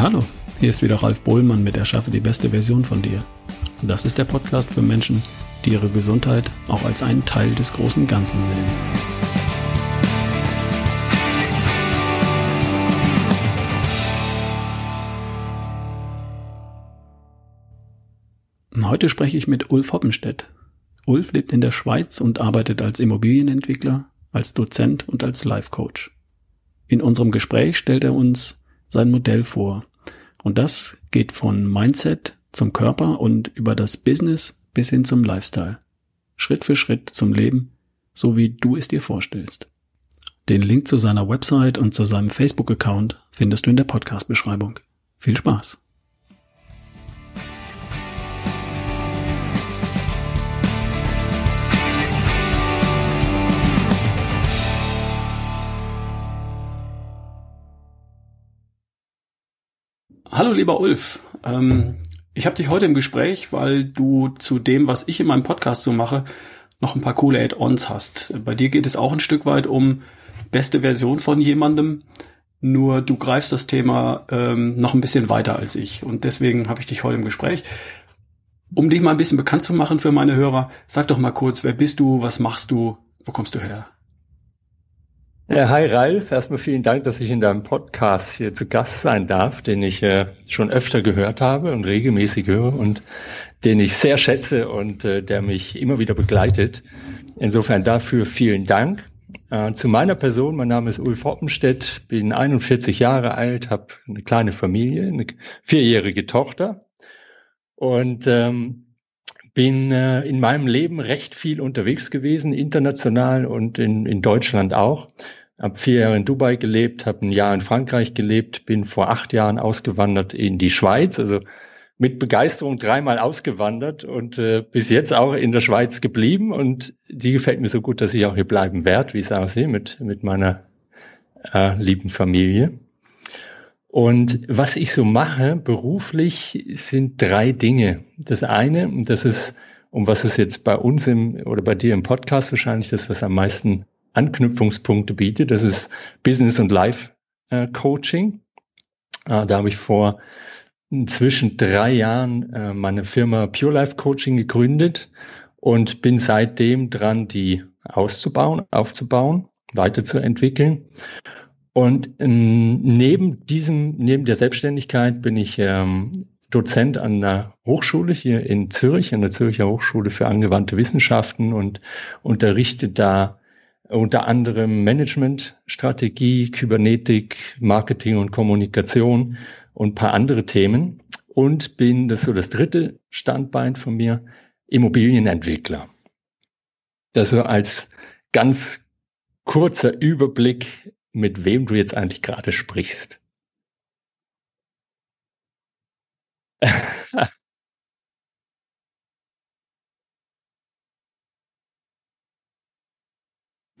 Hallo, hier ist wieder Ralf Bohlmann mit Erschaffe die beste Version von dir. Das ist der Podcast für Menschen, die ihre Gesundheit auch als einen Teil des großen Ganzen sehen. Heute spreche ich mit Ulf Hoppenstedt. Ulf lebt in der Schweiz und arbeitet als Immobilienentwickler, als Dozent und als Life Coach. In unserem Gespräch stellt er uns sein Modell vor. Und das geht von Mindset zum Körper und über das Business bis hin zum Lifestyle. Schritt für Schritt zum Leben, so wie du es dir vorstellst. Den Link zu seiner Website und zu seinem Facebook-Account findest du in der Podcast-Beschreibung. Viel Spaß! Hallo lieber Ulf, ähm, ich habe dich heute im Gespräch, weil du zu dem, was ich in meinem Podcast so mache, noch ein paar coole Add-ons hast. Bei dir geht es auch ein Stück weit um beste Version von jemandem, nur du greifst das Thema ähm, noch ein bisschen weiter als ich und deswegen habe ich dich heute im Gespräch. Um dich mal ein bisschen bekannt zu machen für meine Hörer, sag doch mal kurz, wer bist du, was machst du, wo kommst du her? Hi Ralf, erstmal vielen Dank, dass ich in deinem Podcast hier zu Gast sein darf, den ich äh, schon öfter gehört habe und regelmäßig höre und den ich sehr schätze und äh, der mich immer wieder begleitet. Insofern dafür vielen Dank. Äh, zu meiner Person, mein Name ist Ulf Hoppenstedt, bin 41 Jahre alt, habe eine kleine Familie, eine vierjährige Tochter und ähm, bin äh, in meinem Leben recht viel unterwegs gewesen, international und in, in Deutschland auch habe vier Jahre in Dubai gelebt, habe ein Jahr in Frankreich gelebt, bin vor acht Jahren ausgewandert in die Schweiz, also mit Begeisterung dreimal ausgewandert und äh, bis jetzt auch in der Schweiz geblieben. Und die gefällt mir so gut, dass ich auch hier bleiben werde, wie es aussehe, mit, mit meiner äh, lieben Familie. Und was ich so mache beruflich sind drei Dinge. Das eine, und das ist, um was es jetzt bei uns im oder bei dir im Podcast wahrscheinlich das, was am meisten Anknüpfungspunkte bietet. Das ist Business und Life äh, Coaching. Äh, da habe ich vor inzwischen drei Jahren äh, meine Firma Pure Life Coaching gegründet und bin seitdem dran, die auszubauen, aufzubauen, weiterzuentwickeln. Und ähm, neben diesem, neben der Selbstständigkeit bin ich ähm, Dozent an einer Hochschule hier in Zürich, an der Zürcher Hochschule für angewandte Wissenschaften und unterrichte da unter anderem Management, Strategie, Kybernetik, Marketing und Kommunikation und paar andere Themen. Und bin, das ist so das dritte Standbein von mir, Immobilienentwickler. Das so als ganz kurzer Überblick, mit wem du jetzt eigentlich gerade sprichst.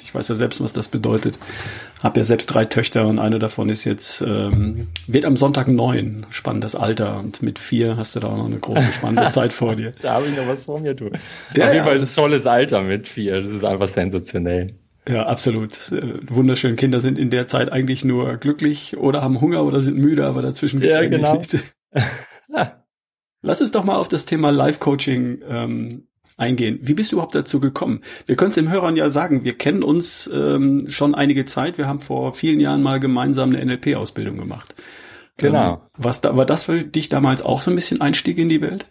Ich weiß ja selbst, was das bedeutet. Hab ja selbst drei Töchter und eine davon ist jetzt, ähm, wird am Sonntag neun. Spannendes Alter. Und mit vier hast du da auch noch eine große spannende Zeit vor dir. Da habe ich noch was vor mir, du. Ja, Auf jeden Fall ja, ein tolles Alter mit vier. Das ist einfach sensationell. Ja, absolut. Äh, wunderschön. Kinder sind in der Zeit eigentlich nur glücklich oder haben Hunger oder sind müde, aber dazwischen gibt's ja, eigentlich genau. nichts. Lass uns doch mal auf das Thema Life-Coaching ähm, eingehen. Wie bist du überhaupt dazu gekommen? Wir können es den Hörern ja sagen, wir kennen uns ähm, schon einige Zeit. Wir haben vor vielen Jahren mal gemeinsam eine NLP-Ausbildung gemacht. Genau. Ähm, was da, war das für dich damals auch so ein bisschen Einstieg in die Welt?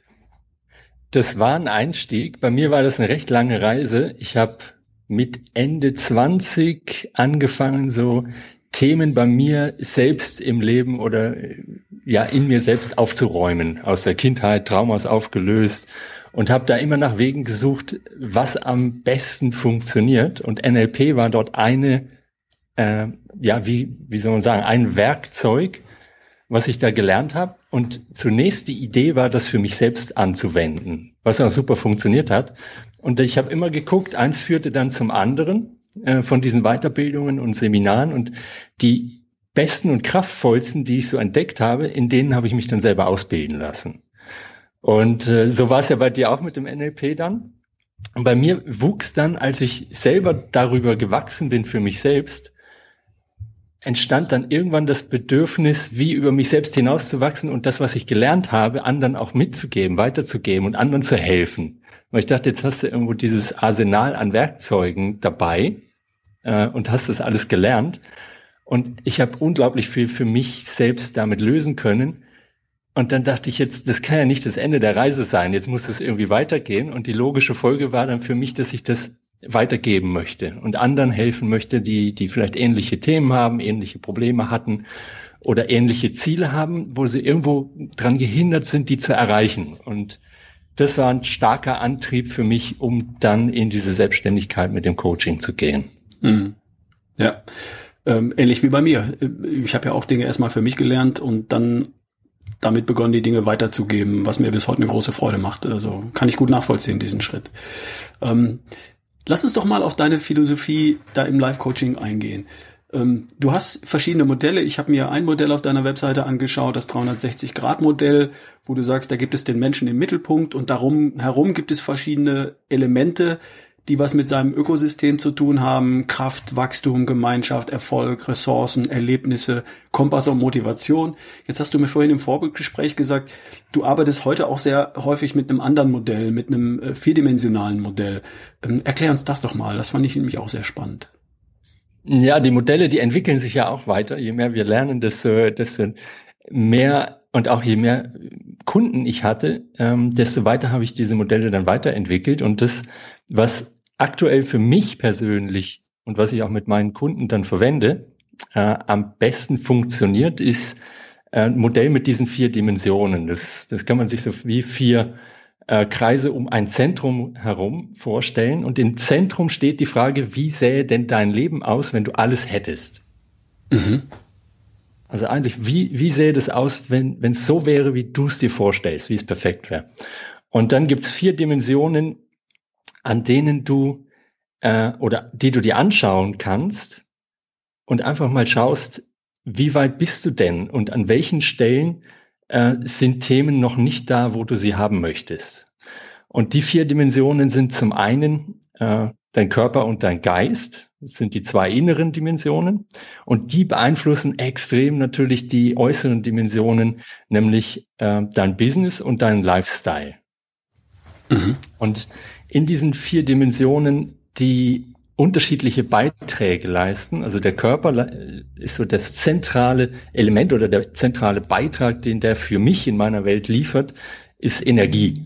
Das war ein Einstieg. Bei mir war das eine recht lange Reise. Ich habe mit Ende 20 angefangen, so Themen bei mir selbst im Leben oder ja in mir selbst aufzuräumen, aus der Kindheit, Traumas aufgelöst und habe da immer nach Wegen gesucht, was am besten funktioniert. Und NLP war dort eine, äh, ja, wie, wie soll man sagen, ein Werkzeug, was ich da gelernt habe. Und zunächst die Idee war, das für mich selbst anzuwenden, was auch super funktioniert hat. Und ich habe immer geguckt, eins führte dann zum anderen äh, von diesen Weiterbildungen und Seminaren. Und die besten und kraftvollsten, die ich so entdeckt habe, in denen habe ich mich dann selber ausbilden lassen. Und äh, so war es ja bei dir auch mit dem NLP dann. Und bei mir wuchs dann, als ich selber darüber gewachsen bin für mich selbst, entstand dann irgendwann das Bedürfnis, wie über mich selbst hinauszuwachsen und das, was ich gelernt habe, anderen auch mitzugeben, weiterzugeben und anderen zu helfen. Weil ich dachte, jetzt hast du irgendwo dieses Arsenal an Werkzeugen dabei äh, und hast das alles gelernt. Und ich habe unglaublich viel für mich selbst damit lösen können. Und dann dachte ich jetzt, das kann ja nicht das Ende der Reise sein. Jetzt muss es irgendwie weitergehen. Und die logische Folge war dann für mich, dass ich das weitergeben möchte und anderen helfen möchte, die, die vielleicht ähnliche Themen haben, ähnliche Probleme hatten oder ähnliche Ziele haben, wo sie irgendwo dran gehindert sind, die zu erreichen. Und das war ein starker Antrieb für mich, um dann in diese Selbstständigkeit mit dem Coaching zu gehen. Mhm. Ja, ähm, ähnlich wie bei mir. Ich habe ja auch Dinge erstmal für mich gelernt und dann damit begonnen, die Dinge weiterzugeben, was mir bis heute eine große Freude macht. Also kann ich gut nachvollziehen, diesen Schritt. Ähm, lass uns doch mal auf deine Philosophie da im Live-Coaching eingehen. Ähm, du hast verschiedene Modelle. Ich habe mir ein Modell auf deiner Webseite angeschaut, das 360-Grad-Modell, wo du sagst, da gibt es den Menschen im Mittelpunkt und darum herum gibt es verschiedene Elemente, die was mit seinem Ökosystem zu tun haben. Kraft, Wachstum, Gemeinschaft, Erfolg, Ressourcen, Erlebnisse, Kompass und Motivation. Jetzt hast du mir vorhin im Vorbildgespräch gesagt, du arbeitest heute auch sehr häufig mit einem anderen Modell, mit einem äh, vierdimensionalen Modell. Ähm, erklär uns das doch mal. Das fand ich nämlich auch sehr spannend. Ja, die Modelle, die entwickeln sich ja auch weiter. Je mehr wir lernen, desto, desto mehr und auch je mehr Kunden ich hatte, ähm, desto weiter habe ich diese Modelle dann weiterentwickelt. Und das, was aktuell für mich persönlich und was ich auch mit meinen Kunden dann verwende, äh, am besten funktioniert, ist äh, ein Modell mit diesen vier Dimensionen. Das, das kann man sich so wie vier äh, Kreise um ein Zentrum herum vorstellen. Und im Zentrum steht die Frage, wie sähe denn dein Leben aus, wenn du alles hättest? Mhm. Also eigentlich, wie, wie sähe das aus, wenn wenn es so wäre, wie du es dir vorstellst, wie es perfekt wäre? Und dann gibt's vier Dimensionen, an denen du äh, oder die du dir anschauen kannst und einfach mal schaust, wie weit bist du denn und an welchen Stellen äh, sind Themen noch nicht da, wo du sie haben möchtest. Und die vier Dimensionen sind zum einen äh, dein Körper und dein Geist. Das sind die zwei inneren Dimensionen. Und die beeinflussen extrem natürlich die äußeren Dimensionen, nämlich äh, dein Business und dein Lifestyle. Mhm. Und in diesen vier Dimensionen, die unterschiedliche Beiträge leisten. Also der Körper ist so das zentrale Element oder der zentrale Beitrag, den der für mich in meiner Welt liefert, ist Energie.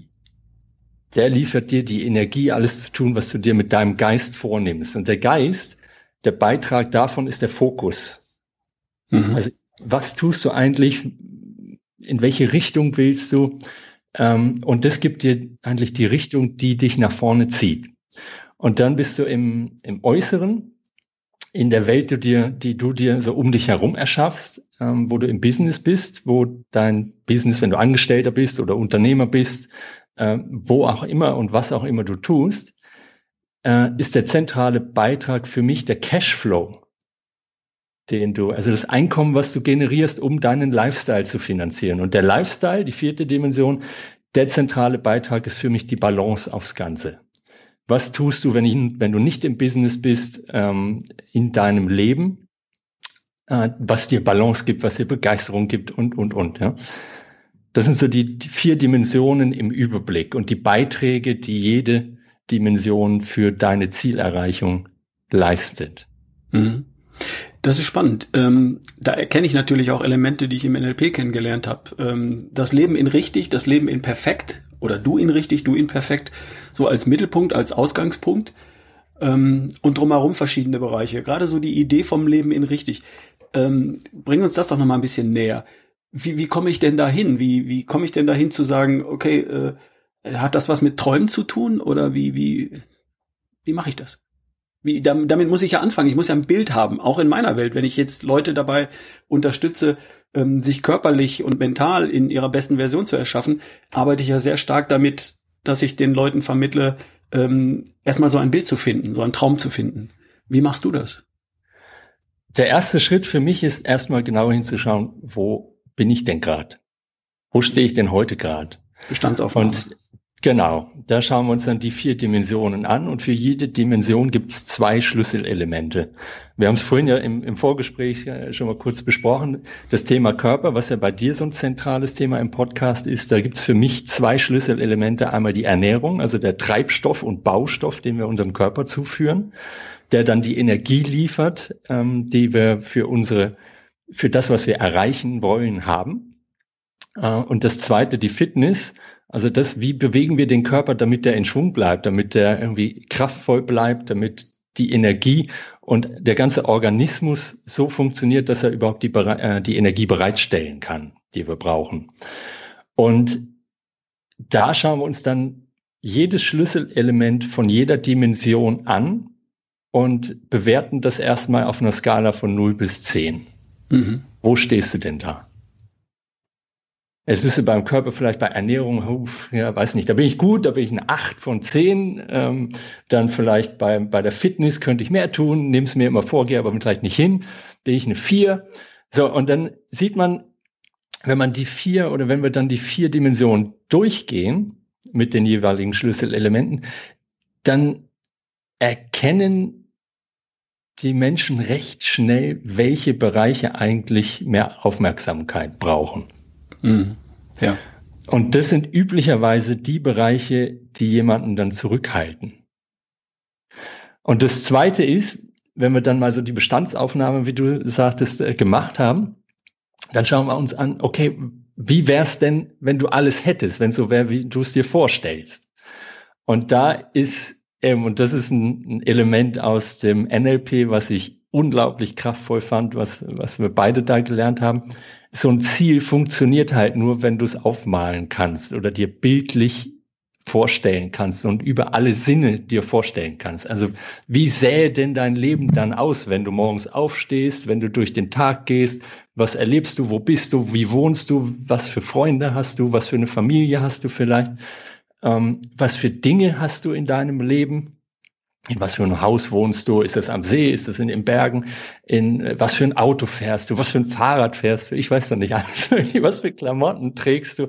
Der liefert dir die Energie, alles zu tun, was du dir mit deinem Geist vornimmst. Und der Geist, der Beitrag davon ist der Fokus. Mhm. Also was tust du eigentlich? In welche Richtung willst du? Ähm, und das gibt dir eigentlich die Richtung, die dich nach vorne zieht. Und dann bist du im, im Äußeren, in der Welt, die, dir, die du dir so um dich herum erschaffst, ähm, wo du im Business bist, wo dein Business, wenn du Angestellter bist oder Unternehmer bist, äh, wo auch immer und was auch immer du tust, äh, ist der zentrale Beitrag für mich der Cashflow den du, also das Einkommen, was du generierst, um deinen Lifestyle zu finanzieren. Und der Lifestyle, die vierte Dimension, der zentrale Beitrag ist für mich die Balance aufs Ganze. Was tust du, wenn, ich, wenn du nicht im Business bist, ähm, in deinem Leben, äh, was dir Balance gibt, was dir Begeisterung gibt und, und, und. Ja? Das sind so die, die vier Dimensionen im Überblick und die Beiträge, die jede Dimension für deine Zielerreichung leistet. Mhm. Das ist spannend. Ähm, da erkenne ich natürlich auch Elemente, die ich im NLP kennengelernt habe. Ähm, das Leben in richtig, das Leben in perfekt oder du in richtig, du in perfekt, so als Mittelpunkt, als Ausgangspunkt ähm, und drumherum verschiedene Bereiche. Gerade so die Idee vom Leben in richtig. Ähm, bring uns das doch noch mal ein bisschen näher. Wie, wie komme ich denn dahin? Wie, wie komme ich denn dahin zu sagen, okay, äh, hat das was mit Träumen zu tun oder wie, wie, wie mache ich das? Wie, damit muss ich ja anfangen. Ich muss ja ein Bild haben, auch in meiner Welt. Wenn ich jetzt Leute dabei unterstütze, ähm, sich körperlich und mental in ihrer besten Version zu erschaffen, arbeite ich ja sehr stark damit, dass ich den Leuten vermittle, ähm, erstmal so ein Bild zu finden, so einen Traum zu finden. Wie machst du das? Der erste Schritt für mich ist erstmal genau hinzuschauen, wo bin ich denn gerade? Wo stehe ich denn heute gerade? Bestandsaufnahme. Und Genau, da schauen wir uns dann die vier Dimensionen an und für jede Dimension gibt es zwei Schlüsselelemente. Wir haben es vorhin ja im, im Vorgespräch schon mal kurz besprochen. Das Thema Körper, was ja bei dir so ein zentrales Thema im Podcast ist, da gibt es für mich zwei Schlüsselelemente. Einmal die Ernährung, also der Treibstoff und Baustoff, den wir unserem Körper zuführen, der dann die Energie liefert, ähm, die wir für unsere, für das, was wir erreichen wollen, haben. Äh, und das zweite, die Fitness, also das, wie bewegen wir den Körper, damit der in Schwung bleibt, damit der irgendwie kraftvoll bleibt, damit die Energie und der ganze Organismus so funktioniert, dass er überhaupt die, äh, die Energie bereitstellen kann, die wir brauchen. Und da schauen wir uns dann jedes Schlüsselelement von jeder Dimension an und bewerten das erstmal auf einer Skala von 0 bis 10. Mhm. Wo stehst du denn da? Jetzt bist du beim Körper vielleicht bei Ernährung, ja, weiß nicht, da bin ich gut, da bin ich eine 8 von 10. Ähm, dann vielleicht bei, bei der Fitness könnte ich mehr tun, nehme es mir immer vor, gehe aber vielleicht nicht hin, bin ich eine 4. So, und dann sieht man, wenn man die vier oder wenn wir dann die vier Dimensionen durchgehen mit den jeweiligen Schlüsselelementen, dann erkennen die Menschen recht schnell, welche Bereiche eigentlich mehr Aufmerksamkeit brauchen. Mhm. Ja. Und das sind üblicherweise die Bereiche, die jemanden dann zurückhalten. Und das Zweite ist, wenn wir dann mal so die Bestandsaufnahme, wie du sagtest, äh, gemacht haben, dann schauen wir uns an, okay, wie wär's denn, wenn du alles hättest, wenn so wäre, wie du es dir vorstellst? Und da ist, ähm, und das ist ein, ein Element aus dem NLP, was ich unglaublich kraftvoll fand, was, was wir beide da gelernt haben, so ein Ziel funktioniert halt nur, wenn du es aufmalen kannst oder dir bildlich vorstellen kannst und über alle Sinne dir vorstellen kannst. Also wie sähe denn dein Leben dann aus, wenn du morgens aufstehst, wenn du durch den Tag gehst? Was erlebst du? Wo bist du? Wie wohnst du? Was für Freunde hast du? Was für eine Familie hast du vielleicht? Ähm, was für Dinge hast du in deinem Leben? In was für ein Haus wohnst du? Ist das am See? Ist das in den Bergen? In äh, was für ein Auto fährst du? Was für ein Fahrrad fährst du? Ich weiß doch nicht alles. was für Klamotten trägst du?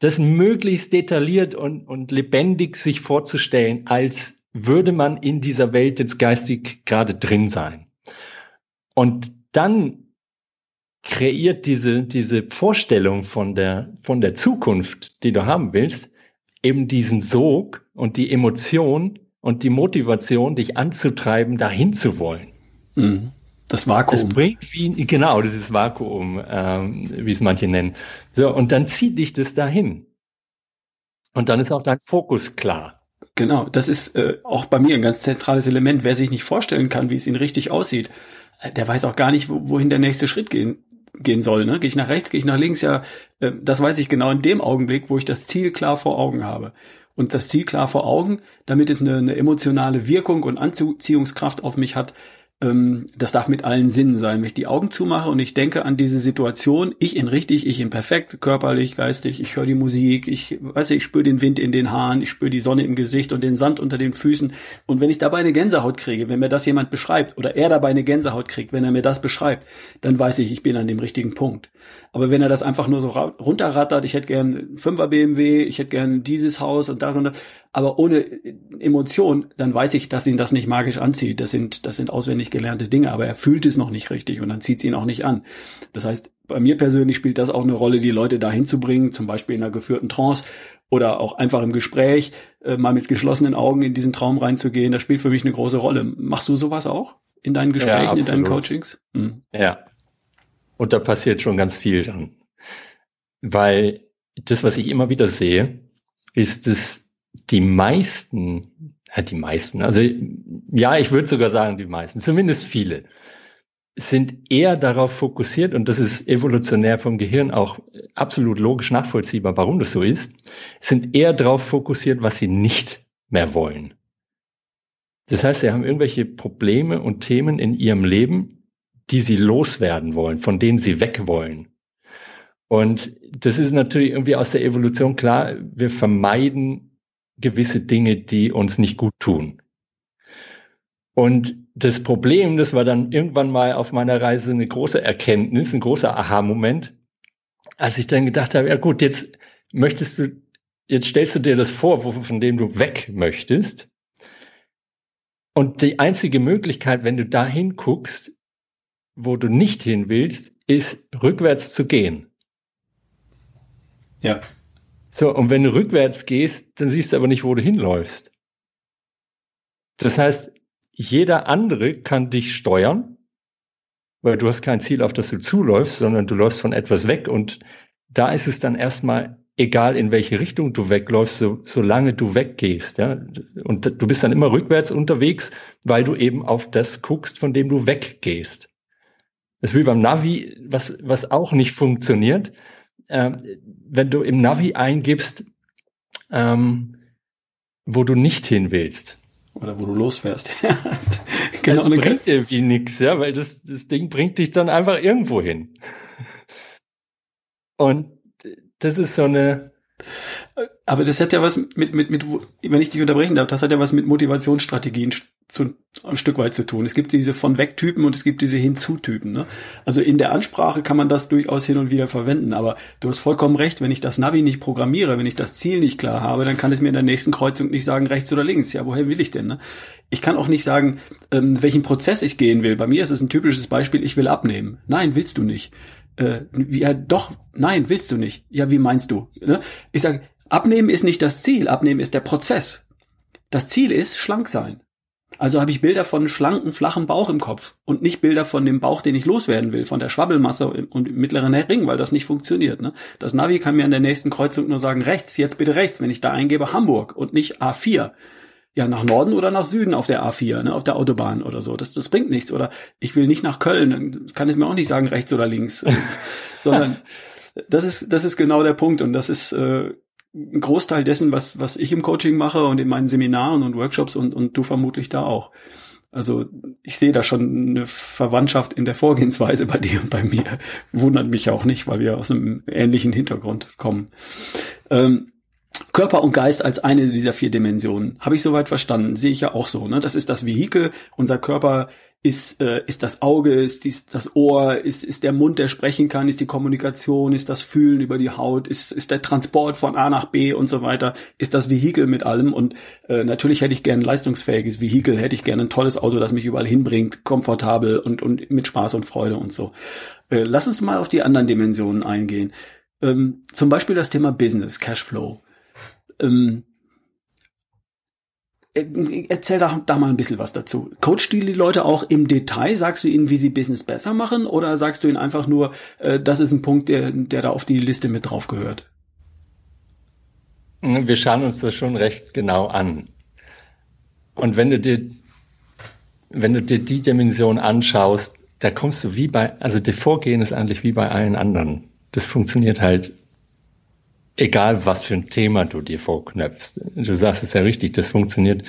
Das möglichst detailliert und, und lebendig sich vorzustellen, als würde man in dieser Welt jetzt geistig gerade drin sein. Und dann kreiert diese, diese Vorstellung von der, von der Zukunft, die du haben willst, eben diesen Sog und die Emotion, und die Motivation, dich anzutreiben, dahin zu wollen. Mhm. Das Vakuum. Es bringt wie, genau, dieses Vakuum, ähm, wie es manche nennen. So, und dann zieht dich das dahin. Und dann ist auch dein Fokus klar. Genau, das ist äh, auch bei mir ein ganz zentrales Element. Wer sich nicht vorstellen kann, wie es ihn richtig aussieht, äh, der weiß auch gar nicht, wohin der nächste Schritt gehen, gehen soll. Ne? Gehe ich nach rechts, gehe ich nach links, ja, äh, das weiß ich genau in dem Augenblick, wo ich das Ziel klar vor Augen habe und das Ziel klar vor Augen, damit es eine, eine emotionale Wirkung und Anziehungskraft auf mich hat, das darf mit allen Sinnen sein. Wenn ich die Augen zumache und ich denke an diese Situation, ich in richtig, ich in perfekt, körperlich, geistig, ich höre die Musik, ich weiß ich spüre den Wind in den Haaren, ich spüre die Sonne im Gesicht und den Sand unter den Füßen. Und wenn ich dabei eine Gänsehaut kriege, wenn mir das jemand beschreibt oder er dabei eine Gänsehaut kriegt, wenn er mir das beschreibt, dann weiß ich, ich bin an dem richtigen Punkt. Aber wenn er das einfach nur so runterrattert, ich hätte gern Fünfer BMW, ich hätte gern dieses Haus und das und das, aber ohne Emotion, dann weiß ich, dass ihn das nicht magisch anzieht. Das sind, das sind auswendig gelernte Dinge, aber er fühlt es noch nicht richtig und dann zieht es ihn auch nicht an. Das heißt, bei mir persönlich spielt das auch eine Rolle, die Leute dahin zu bringen, zum Beispiel in einer geführten Trance oder auch einfach im Gespräch, äh, mal mit geschlossenen Augen in diesen Traum reinzugehen. Das spielt für mich eine große Rolle. Machst du sowas auch in deinen Gesprächen, ja, in deinen Coachings? Hm. Ja. Und da passiert schon ganz viel dann. Weil das, was ich immer wieder sehe, ist, dass die meisten, ja, die meisten, also ja, ich würde sogar sagen, die meisten, zumindest viele, sind eher darauf fokussiert, und das ist evolutionär vom Gehirn auch absolut logisch nachvollziehbar, warum das so ist, sind eher darauf fokussiert, was sie nicht mehr wollen. Das heißt, sie haben irgendwelche Probleme und Themen in ihrem Leben, die sie loswerden wollen, von denen sie weg wollen. Und das ist natürlich irgendwie aus der Evolution klar, wir vermeiden gewisse Dinge, die uns nicht gut tun. Und das Problem, das war dann irgendwann mal auf meiner Reise eine große Erkenntnis, ein großer Aha-Moment, als ich dann gedacht habe, ja gut, jetzt möchtest du jetzt stellst du dir das vor, von dem du weg möchtest. Und die einzige Möglichkeit, wenn du dahin guckst, wo du nicht hin willst, ist rückwärts zu gehen. Ja. So, und wenn du rückwärts gehst, dann siehst du aber nicht, wo du hinläufst. Das heißt, jeder andere kann dich steuern, weil du hast kein Ziel, auf das du zuläufst, sondern du läufst von etwas weg und da ist es dann erstmal egal, in welche Richtung du wegläufst, so, solange du weggehst. Ja? Und du bist dann immer rückwärts unterwegs, weil du eben auf das guckst, von dem du weggehst. Das ist wie beim Navi, was, was auch nicht funktioniert. Ähm, wenn du im Navi eingibst, ähm, wo du nicht hin willst. Oder wo du losfährst. genau, das bringt irgendwie nichts, ja, weil das, das Ding bringt dich dann einfach irgendwo hin. Und das ist so eine. Aber das hat ja was mit, mit, mit, wenn ich dich unterbrechen darf, das hat ja was mit Motivationsstrategien zu, ein Stück weit zu tun. Es gibt diese von weg Typen und es gibt diese hinzu-Typen. Ne? Also in der Ansprache kann man das durchaus hin und wieder verwenden, aber du hast vollkommen recht, wenn ich das Navi nicht programmiere, wenn ich das Ziel nicht klar habe, dann kann es mir in der nächsten Kreuzung nicht sagen, rechts oder links. Ja, woher will ich denn? Ne? Ich kann auch nicht sagen, ähm, welchen Prozess ich gehen will. Bei mir ist es ein typisches Beispiel, ich will abnehmen. Nein, willst du nicht äh, ja doch, nein, willst du nicht. Ja, wie meinst du? Ne? Ich sage, abnehmen ist nicht das Ziel, abnehmen ist der Prozess. Das Ziel ist schlank sein. Also habe ich Bilder von schlanken, flachen Bauch im Kopf und nicht Bilder von dem Bauch, den ich loswerden will, von der Schwabbelmasse und im mittleren Ring, weil das nicht funktioniert. Ne? Das Navi kann mir an der nächsten Kreuzung nur sagen, rechts, jetzt bitte rechts, wenn ich da eingebe Hamburg und nicht A4 ja, nach Norden oder nach Süden auf der A4, ne, auf der Autobahn oder so. Das, das bringt nichts. Oder ich will nicht nach Köln, dann kann es mir auch nicht sagen, rechts oder links. sondern das ist, das ist genau der Punkt. Und das ist äh, ein Großteil dessen, was, was ich im Coaching mache und in meinen Seminaren und Workshops und, und du vermutlich da auch. Also ich sehe da schon eine Verwandtschaft in der Vorgehensweise bei dir und bei mir. Wundert mich auch nicht, weil wir aus einem ähnlichen Hintergrund kommen. Ähm, Körper und Geist als eine dieser vier Dimensionen. Habe ich soweit verstanden. Sehe ich ja auch so. Ne? Das ist das Vehikel. Unser Körper ist, äh, ist das Auge, ist dies, das Ohr, ist, ist der Mund, der sprechen kann, ist die Kommunikation, ist das Fühlen über die Haut, ist, ist der Transport von A nach B und so weiter, ist das Vehikel mit allem. Und äh, natürlich hätte ich gerne ein leistungsfähiges Vehikel, hätte ich gerne ein tolles Auto, das mich überall hinbringt, komfortabel und, und mit Spaß und Freude und so. Äh, lass uns mal auf die anderen Dimensionen eingehen. Ähm, zum Beispiel das Thema Business, Cashflow. Ähm, äh, erzähl da, da mal ein bisschen was dazu. Coachst du die Leute auch im Detail? Sagst du ihnen, wie sie Business besser machen? Oder sagst du ihnen einfach nur, äh, das ist ein Punkt, der, der da auf die Liste mit drauf gehört? Wir schauen uns das schon recht genau an. Und wenn du dir, wenn du dir die Dimension anschaust, da kommst du wie bei, also das Vorgehen ist eigentlich wie bei allen anderen. Das funktioniert halt egal was für ein Thema du dir vorknöpfst. Du sagst es ja richtig, das funktioniert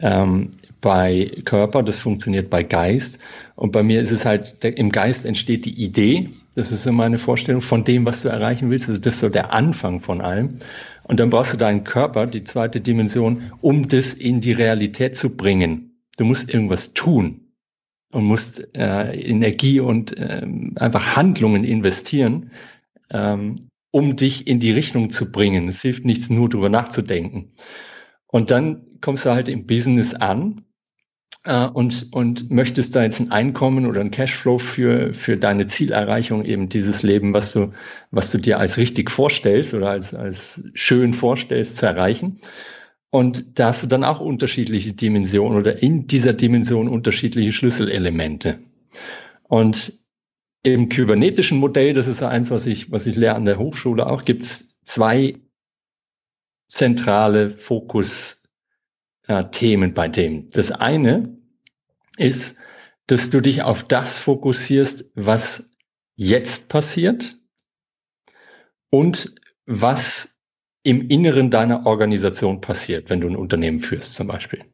ähm, bei Körper, das funktioniert bei Geist. Und bei mir ist es halt, der, im Geist entsteht die Idee, das ist so meine Vorstellung von dem, was du erreichen willst. Also das ist so der Anfang von allem. Und dann brauchst du deinen Körper, die zweite Dimension, um das in die Realität zu bringen. Du musst irgendwas tun und musst äh, Energie und äh, einfach Handlungen investieren, ähm, um dich in die Richtung zu bringen. Es hilft nichts, nur drüber nachzudenken. Und dann kommst du halt im Business an äh, und, und möchtest da jetzt ein Einkommen oder ein Cashflow für, für deine Zielerreichung, eben dieses Leben, was du, was du dir als richtig vorstellst oder als, als schön vorstellst, zu erreichen. Und da hast du dann auch unterschiedliche Dimensionen oder in dieser Dimension unterschiedliche Schlüsselelemente. Und im kybernetischen Modell, das ist ja eins, was ich, was ich lehre an der Hochschule auch, gibt es zwei zentrale Fokus-Themen äh, bei dem. Das eine ist, dass du dich auf das fokussierst, was jetzt passiert und was im Inneren deiner Organisation passiert, wenn du ein Unternehmen führst zum Beispiel.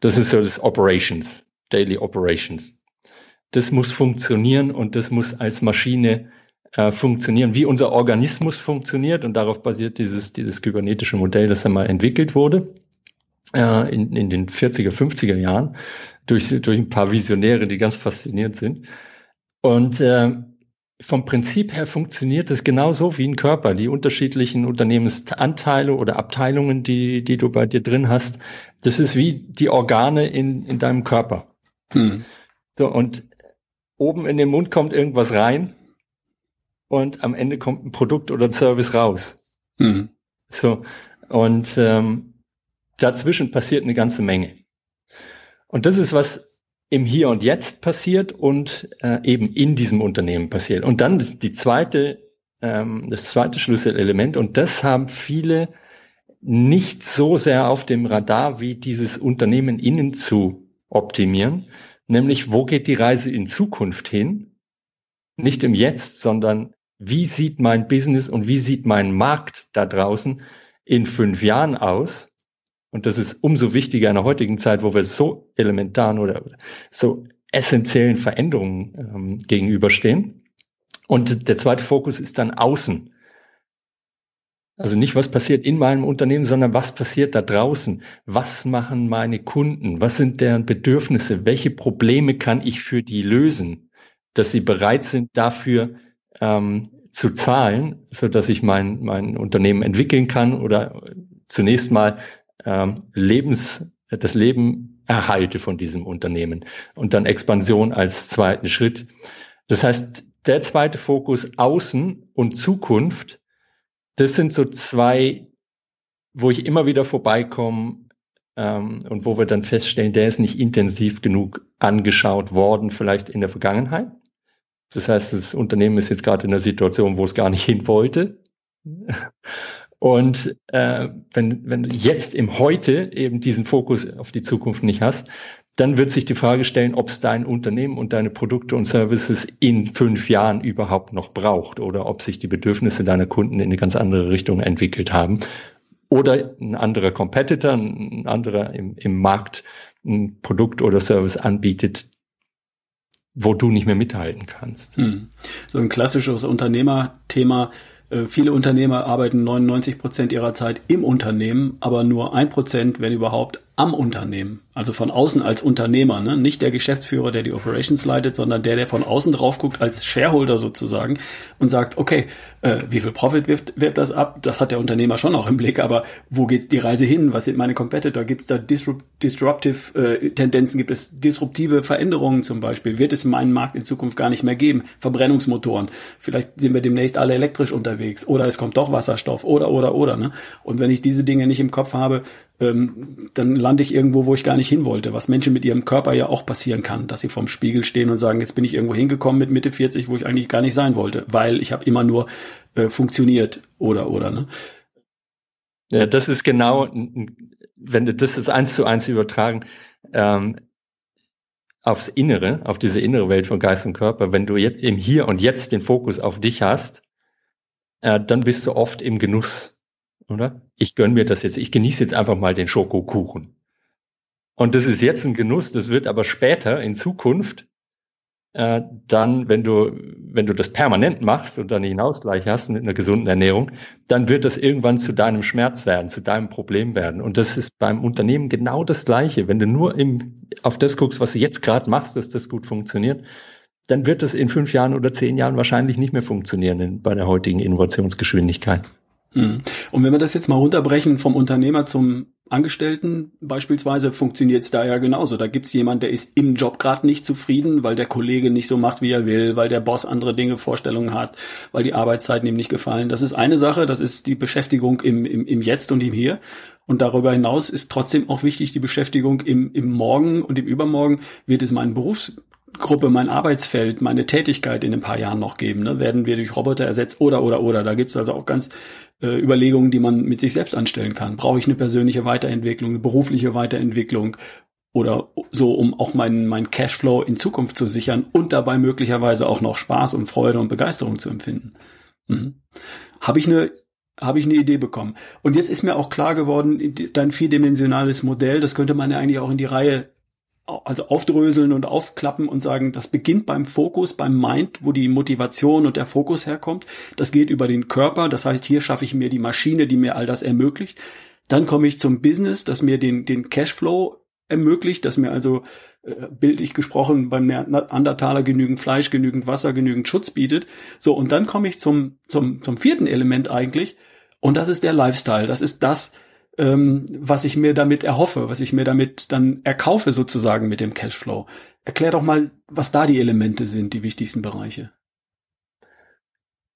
Das ist so das Operations, Daily Operations das muss funktionieren und das muss als Maschine äh, funktionieren, wie unser Organismus funktioniert. Und darauf basiert dieses, dieses kybernetische Modell, das einmal entwickelt wurde äh, in, in den 40er, 50er Jahren durch, durch ein paar Visionäre, die ganz faszinierend sind. Und äh, vom Prinzip her funktioniert es genauso wie ein Körper. Die unterschiedlichen Unternehmensanteile oder Abteilungen, die, die du bei dir drin hast, das ist wie die Organe in, in deinem Körper. Hm. So, und oben in den Mund kommt irgendwas rein und am Ende kommt ein Produkt oder ein Service raus. Hm. So, und ähm, dazwischen passiert eine ganze Menge. Und das ist was im Hier und Jetzt passiert und äh, eben in diesem Unternehmen passiert. Und dann ist die zweite, ähm, das zweite Schlüsselelement, und das haben viele nicht so sehr auf dem Radar, wie dieses Unternehmen innen zu optimieren, nämlich wo geht die Reise in Zukunft hin? Nicht im Jetzt, sondern wie sieht mein Business und wie sieht mein Markt da draußen in fünf Jahren aus? Und das ist umso wichtiger in der heutigen Zeit, wo wir so elementaren oder so essentiellen Veränderungen ähm, gegenüberstehen. Und der zweite Fokus ist dann außen. Also nicht, was passiert in meinem Unternehmen, sondern was passiert da draußen? Was machen meine Kunden? Was sind deren Bedürfnisse? Welche Probleme kann ich für die lösen, dass sie bereit sind, dafür ähm, zu zahlen, so dass ich mein, mein Unternehmen entwickeln kann oder zunächst mal ähm, Lebens, das Leben erhalte von diesem Unternehmen und dann Expansion als zweiten Schritt. Das heißt, der zweite Fokus Außen und Zukunft, das sind so zwei, wo ich immer wieder vorbeikomme ähm, und wo wir dann feststellen, der ist nicht intensiv genug angeschaut worden, vielleicht in der Vergangenheit. Das heißt, das Unternehmen ist jetzt gerade in einer Situation, wo es gar nicht hin wollte. Und äh, wenn, wenn du jetzt im Heute eben diesen Fokus auf die Zukunft nicht hast, dann wird sich die Frage stellen, ob es dein Unternehmen und deine Produkte und Services in fünf Jahren überhaupt noch braucht oder ob sich die Bedürfnisse deiner Kunden in eine ganz andere Richtung entwickelt haben oder ein anderer Competitor, ein anderer im, im Markt ein Produkt oder Service anbietet, wo du nicht mehr mithalten kannst. Hm. So ein klassisches Unternehmerthema äh, viele Unternehmer arbeiten 99 Prozent ihrer Zeit im Unternehmen, aber nur ein Prozent, wenn überhaupt, am Unternehmen. Also von außen als Unternehmer, ne? nicht der Geschäftsführer, der die Operations leitet, sondern der, der von außen drauf guckt als Shareholder sozusagen und sagt, okay, äh, wie viel Profit wirft, wirft das ab? Das hat der Unternehmer schon auch im Blick, aber wo geht die Reise hin? Was sind meine Competitor? Gibt es da disrupt, disruptive äh, Tendenzen? Gibt es disruptive Veränderungen zum Beispiel? Wird es meinen Markt in Zukunft gar nicht mehr geben? Verbrennungsmotoren. Vielleicht sind wir demnächst alle elektrisch unterwegs oder es kommt doch Wasserstoff oder, oder, oder. Ne? Und wenn ich diese Dinge nicht im Kopf habe, ähm, dann lande ich irgendwo, wo ich gar nicht hin wollte, was Menschen mit ihrem Körper ja auch passieren kann, dass sie vorm Spiegel stehen und sagen, jetzt bin ich irgendwo hingekommen mit Mitte 40, wo ich eigentlich gar nicht sein wollte, weil ich habe immer nur äh, funktioniert oder oder ne? Ja, das ist genau, wenn du das jetzt eins zu eins übertragen, ähm, aufs Innere, auf diese innere Welt von Geist und Körper, wenn du jetzt im Hier und Jetzt den Fokus auf dich hast, äh, dann bist du oft im Genuss oder? Ich gönne mir das jetzt, ich genieße jetzt einfach mal den Schokokuchen. Und das ist jetzt ein Genuss, das wird aber später in Zukunft äh, dann, wenn du, wenn du das permanent machst und dann einen Ausgleich hast mit einer gesunden Ernährung, dann wird das irgendwann zu deinem Schmerz werden, zu deinem Problem werden. Und das ist beim Unternehmen genau das Gleiche. Wenn du nur im, auf das guckst, was du jetzt gerade machst, dass das gut funktioniert, dann wird das in fünf Jahren oder zehn Jahren wahrscheinlich nicht mehr funktionieren in, bei der heutigen Innovationsgeschwindigkeit. Hm. Und wenn wir das jetzt mal runterbrechen vom Unternehmer zum Angestellten beispielsweise, funktioniert es da ja genauso. Da gibt's jemand, der ist im Job gerade nicht zufrieden, weil der Kollege nicht so macht, wie er will, weil der Boss andere Dinge, Vorstellungen hat, weil die Arbeitszeiten ihm nicht gefallen. Das ist eine Sache, das ist die Beschäftigung im, im, im Jetzt und im Hier. Und darüber hinaus ist trotzdem auch wichtig die Beschäftigung im, im Morgen und im Übermorgen. Wird es mein Berufs Gruppe, mein Arbeitsfeld, meine Tätigkeit in ein paar Jahren noch geben? Ne? Werden wir durch Roboter ersetzt oder oder oder? Da gibt's also auch ganz äh, Überlegungen, die man mit sich selbst anstellen kann. Brauche ich eine persönliche Weiterentwicklung, eine berufliche Weiterentwicklung oder so, um auch meinen mein Cashflow in Zukunft zu sichern und dabei möglicherweise auch noch Spaß und Freude und Begeisterung zu empfinden? Mhm. Habe ich eine habe ich eine Idee bekommen. Und jetzt ist mir auch klar geworden, dein vierdimensionales Modell, das könnte man ja eigentlich auch in die Reihe also aufdröseln und aufklappen und sagen, das beginnt beim Fokus, beim Mind, wo die Motivation und der Fokus herkommt. Das geht über den Körper. Das heißt, hier schaffe ich mir die Maschine, die mir all das ermöglicht. Dann komme ich zum Business, das mir den, den Cashflow ermöglicht, dass mir also äh, bildlich gesprochen beim Neandertaler genügend Fleisch, genügend Wasser, genügend Schutz bietet. So, und dann komme ich zum, zum, zum vierten Element eigentlich, und das ist der Lifestyle. Das ist das, ähm, was ich mir damit erhoffe, was ich mir damit dann erkaufe sozusagen mit dem Cashflow. Erklär doch mal, was da die Elemente sind, die wichtigsten Bereiche.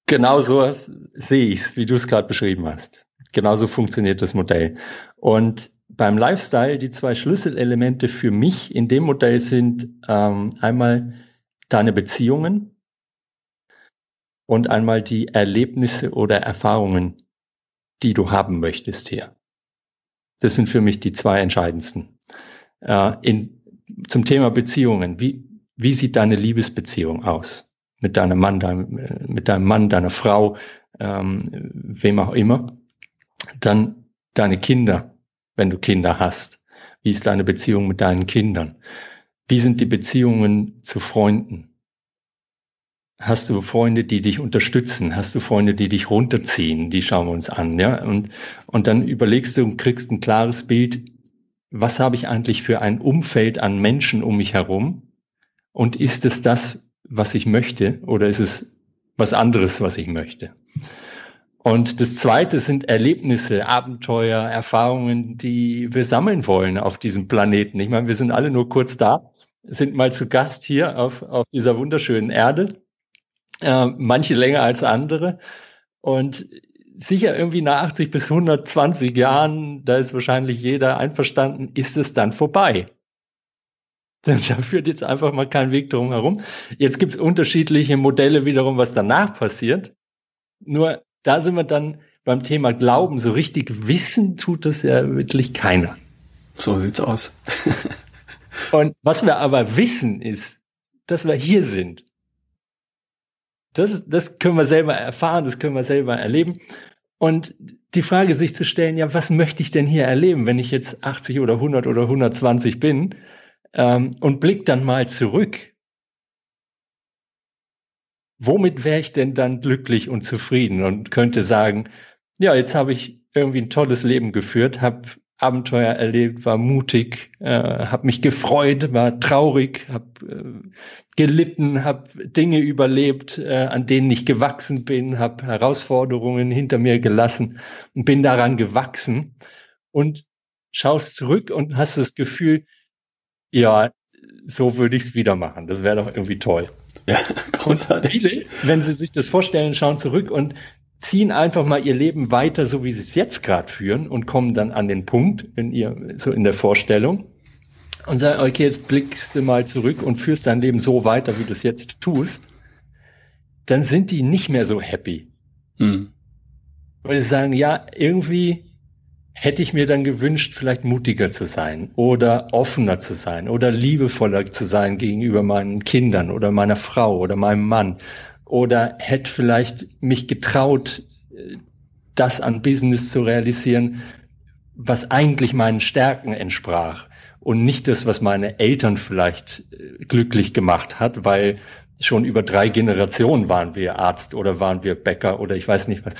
Genau so sehe ich es, wie du es gerade beschrieben hast. Genauso funktioniert das Modell. Und beim Lifestyle, die zwei Schlüsselelemente für mich in dem Modell sind ähm, einmal deine Beziehungen und einmal die Erlebnisse oder Erfahrungen, die du haben möchtest hier. Das sind für mich die zwei entscheidendsten. Äh, in, zum Thema Beziehungen. Wie, wie sieht deine Liebesbeziehung aus? Mit deinem Mann, deinem, äh, mit deinem Mann, deiner Frau, ähm, wem auch immer. Dann deine Kinder, wenn du Kinder hast. Wie ist deine Beziehung mit deinen Kindern? Wie sind die Beziehungen zu Freunden? Hast du Freunde, die dich unterstützen? Hast du Freunde, die dich runterziehen? Die schauen wir uns an, ja? Und, und dann überlegst du und kriegst ein klares Bild. Was habe ich eigentlich für ein Umfeld an Menschen um mich herum? Und ist es das, was ich möchte? Oder ist es was anderes, was ich möchte? Und das zweite sind Erlebnisse, Abenteuer, Erfahrungen, die wir sammeln wollen auf diesem Planeten. Ich meine, wir sind alle nur kurz da, sind mal zu Gast hier auf, auf dieser wunderschönen Erde äh, manche länger als andere. Und sicher irgendwie nach 80 bis 120 Jahren, da ist wahrscheinlich jeder einverstanden, ist es dann vorbei. Da führt jetzt einfach mal kein Weg drum herum. Jetzt gibt es unterschiedliche Modelle wiederum, was danach passiert. Nur da sind wir dann beim Thema Glauben. So richtig wissen tut das ja wirklich keiner. So sieht's aus. Und was wir aber wissen ist, dass wir hier sind das, das können wir selber erfahren, das können wir selber erleben. Und die Frage sich zu stellen, ja, was möchte ich denn hier erleben, wenn ich jetzt 80 oder 100 oder 120 bin ähm, und blick dann mal zurück. Womit wäre ich denn dann glücklich und zufrieden und könnte sagen, ja, jetzt habe ich irgendwie ein tolles Leben geführt, habe Abenteuer erlebt, war mutig, äh, habe mich gefreut, war traurig, habe äh, gelitten, habe Dinge überlebt, äh, an denen ich gewachsen bin, habe Herausforderungen hinter mir gelassen und bin daran gewachsen und schaust zurück und hast das Gefühl, ja, so würde ich es wieder machen. Das wäre doch irgendwie toll. Ja, großartig. Und viele, wenn sie sich das vorstellen, schauen zurück und ziehen einfach mal ihr Leben weiter, so wie sie es jetzt gerade führen und kommen dann an den Punkt in ihr, so in der Vorstellung und sagen, okay, jetzt blickst du mal zurück und führst dein Leben so weiter, wie du es jetzt tust, dann sind die nicht mehr so happy. Hm. Weil sie sagen, ja, irgendwie hätte ich mir dann gewünscht, vielleicht mutiger zu sein oder offener zu sein oder liebevoller zu sein gegenüber meinen Kindern oder meiner Frau oder meinem Mann oder hätte vielleicht mich getraut, das an Business zu realisieren, was eigentlich meinen Stärken entsprach und nicht das, was meine Eltern vielleicht äh, glücklich gemacht hat, weil schon über drei Generationen waren wir Arzt oder waren wir Bäcker oder ich weiß nicht was.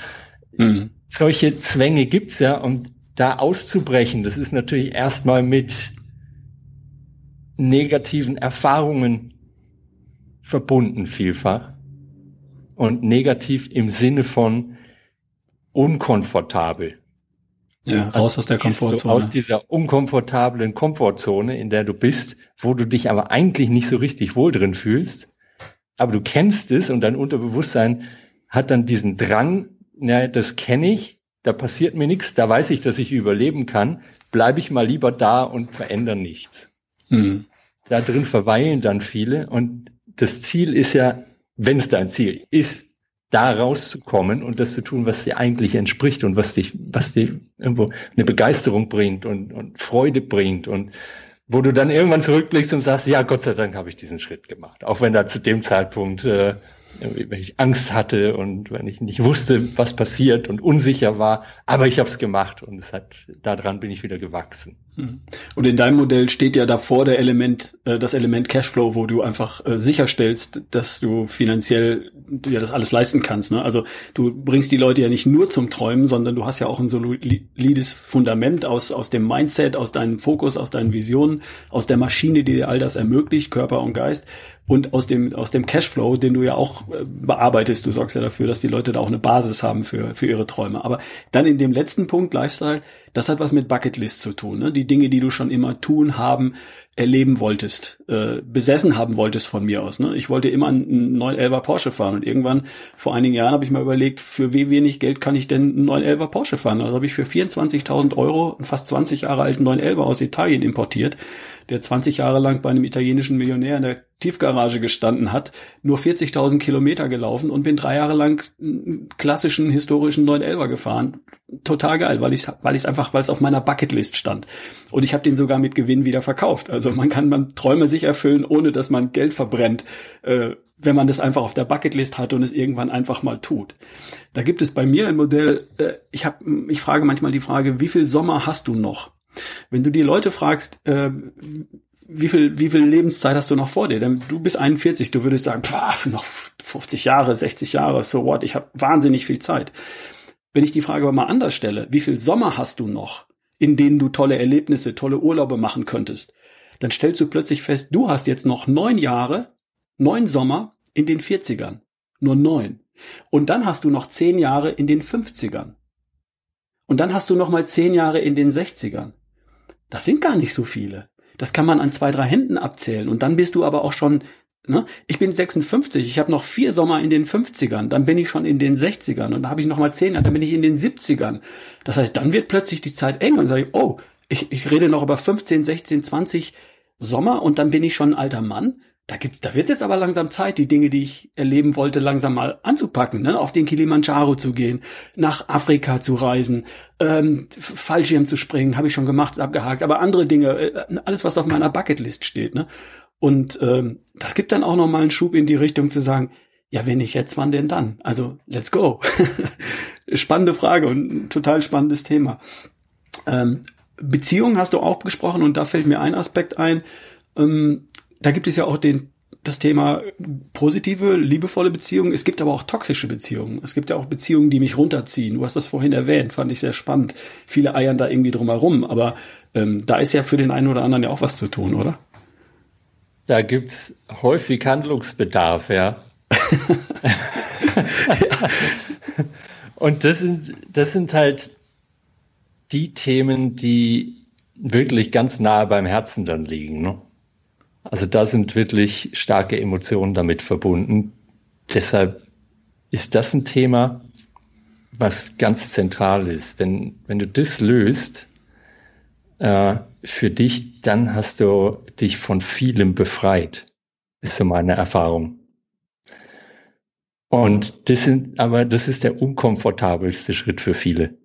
Mhm. Solche Zwänge gibt's ja und da auszubrechen, das ist natürlich erstmal mit negativen Erfahrungen verbunden vielfach und negativ im Sinne von unkomfortabel. Ja, raus also aus der Komfortzone. So aus dieser unkomfortablen Komfortzone, in der du bist, wo du dich aber eigentlich nicht so richtig wohl drin fühlst. Aber du kennst es und dein Unterbewusstsein hat dann diesen Drang, ja, das kenne ich, da passiert mir nichts, da weiß ich, dass ich überleben kann, bleibe ich mal lieber da und verändere nichts. Mhm. Da drin verweilen dann viele und das Ziel ist ja, wenn es dein Ziel ist, da rauszukommen und das zu tun, was dir eigentlich entspricht und was dich, was dir irgendwo eine Begeisterung bringt und, und Freude bringt und wo du dann irgendwann zurückblickst und sagst, ja, Gott sei Dank habe ich diesen Schritt gemacht. Auch wenn da zu dem Zeitpunkt, äh, wenn ich Angst hatte und wenn ich nicht wusste, was passiert und unsicher war, aber ich habe es gemacht und es hat, daran bin ich wieder gewachsen. Hm. Und in deinem Modell steht ja davor der Element, äh, das Element Cashflow, wo du einfach äh, sicherstellst, dass du finanziell dir das alles leisten kannst. Ne? Also du bringst die Leute ja nicht nur zum Träumen, sondern du hast ja auch ein solides Fundament aus, aus dem Mindset, aus deinem Fokus, aus deinen Visionen, aus der Maschine, die dir all das ermöglicht, Körper und Geist und aus dem, aus dem Cashflow, den du ja auch äh, bearbeitest. Du sorgst ja dafür, dass die Leute da auch eine Basis haben für, für ihre Träume. Aber dann in dem letzten Punkt, Lifestyle, das hat was mit Bucketlist zu tun. Ne? Die Dinge, die du schon immer tun, haben, erleben wolltest, äh, besessen haben wolltest von mir aus. Ne? Ich wollte immer einen 911er Porsche fahren und irgendwann vor einigen Jahren habe ich mal überlegt, für wie wenig Geld kann ich denn einen 911er Porsche fahren? Also habe ich für 24.000 Euro einen fast 20 Jahre alten 911er aus Italien importiert der 20 Jahre lang bei einem italienischen Millionär in der Tiefgarage gestanden hat, nur 40.000 Kilometer gelaufen und bin drei Jahre lang einen klassischen historischen 911er gefahren. Total geil, weil ich weil ich einfach, weil es auf meiner Bucketlist stand. Und ich habe den sogar mit Gewinn wieder verkauft. Also man kann man Träume sich erfüllen, ohne dass man Geld verbrennt. Äh, wenn man das einfach auf der Bucketlist hat und es irgendwann einfach mal tut. Da gibt es bei mir ein Modell, äh, ich, hab, ich frage manchmal die Frage, wie viel Sommer hast du noch? Wenn du die Leute fragst, äh, wie viel, wie viel Lebenszeit hast du noch vor dir? Denn du bist 41, du würdest sagen, pff, noch 50 Jahre, 60 Jahre, so what, ich habe wahnsinnig viel Zeit. Wenn ich die Frage aber mal anders stelle, wie viel Sommer hast du noch, in denen du tolle Erlebnisse, tolle Urlaube machen könntest, dann stellst du plötzlich fest, du hast jetzt noch neun Jahre, neun Sommer in den 40ern. Nur neun. Und dann hast du noch zehn Jahre in den 50ern. Und dann hast du noch mal zehn Jahre in den 60ern. Das sind gar nicht so viele. Das kann man an zwei, drei Händen abzählen. Und dann bist du aber auch schon, ne? Ich bin 56, ich habe noch vier Sommer in den 50ern, dann bin ich schon in den 60ern und dann habe ich noch mal zehn Jahre, dann bin ich in den 70ern. Das heißt, dann wird plötzlich die Zeit eng und sage ich, oh, ich, ich rede noch über 15, 16, 20 Sommer und dann bin ich schon ein alter Mann da gibt's, da wird jetzt aber langsam Zeit, die Dinge, die ich erleben wollte, langsam mal anzupacken, ne? auf den Kilimanjaro zu gehen, nach Afrika zu reisen, ähm, Fallschirm zu springen, habe ich schon gemacht, abgehakt, aber andere Dinge, äh, alles, was auf meiner Bucketlist steht. Ne? Und ähm, das gibt dann auch noch mal einen Schub in die Richtung zu sagen, ja, wenn nicht jetzt, wann denn dann? Also, let's go. Spannende Frage und ein total spannendes Thema. Ähm, Beziehung hast du auch gesprochen und da fällt mir ein Aspekt ein. Ähm, da gibt es ja auch den, das Thema positive, liebevolle Beziehungen. Es gibt aber auch toxische Beziehungen. Es gibt ja auch Beziehungen, die mich runterziehen. Du hast das vorhin erwähnt, fand ich sehr spannend. Viele eiern da irgendwie drum herum, aber ähm, da ist ja für den einen oder anderen ja auch was zu tun, oder? Da gibt's häufig Handlungsbedarf, ja. ja. Und das sind, das sind halt die Themen, die wirklich ganz nahe beim Herzen dann liegen. Ne? Also da sind wirklich starke Emotionen damit verbunden. Deshalb ist das ein Thema, was ganz zentral ist. Wenn, wenn du das löst äh, für dich, dann hast du dich von vielem befreit. Ist so meine Erfahrung. Und das sind, aber das ist der unkomfortabelste Schritt für viele.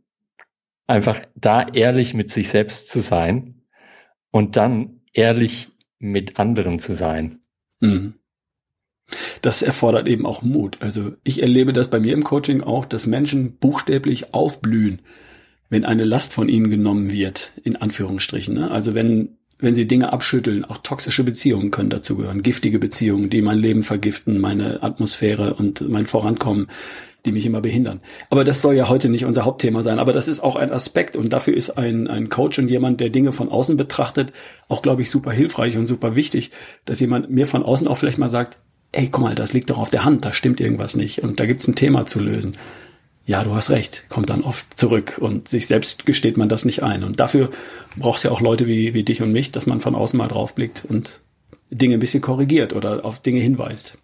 Einfach da ehrlich mit sich selbst zu sein und dann ehrlich mit anderen zu sein. Mhm. Das erfordert eben auch Mut. Also ich erlebe das bei mir im Coaching auch, dass Menschen buchstäblich aufblühen, wenn eine Last von ihnen genommen wird, in Anführungsstrichen. Ne? Also wenn, wenn sie Dinge abschütteln, auch toxische Beziehungen können dazugehören, giftige Beziehungen, die mein Leben vergiften, meine Atmosphäre und mein Vorankommen die mich immer behindern. Aber das soll ja heute nicht unser Hauptthema sein. Aber das ist auch ein Aspekt und dafür ist ein, ein Coach und jemand, der Dinge von außen betrachtet, auch, glaube ich, super hilfreich und super wichtig, dass jemand mir von außen auch vielleicht mal sagt, ey, guck mal, das liegt doch auf der Hand, da stimmt irgendwas nicht und da gibt's ein Thema zu lösen. Ja, du hast recht, kommt dann oft zurück und sich selbst gesteht man das nicht ein. Und dafür brauchst ja auch Leute wie, wie dich und mich, dass man von außen mal draufblickt und Dinge ein bisschen korrigiert oder auf Dinge hinweist.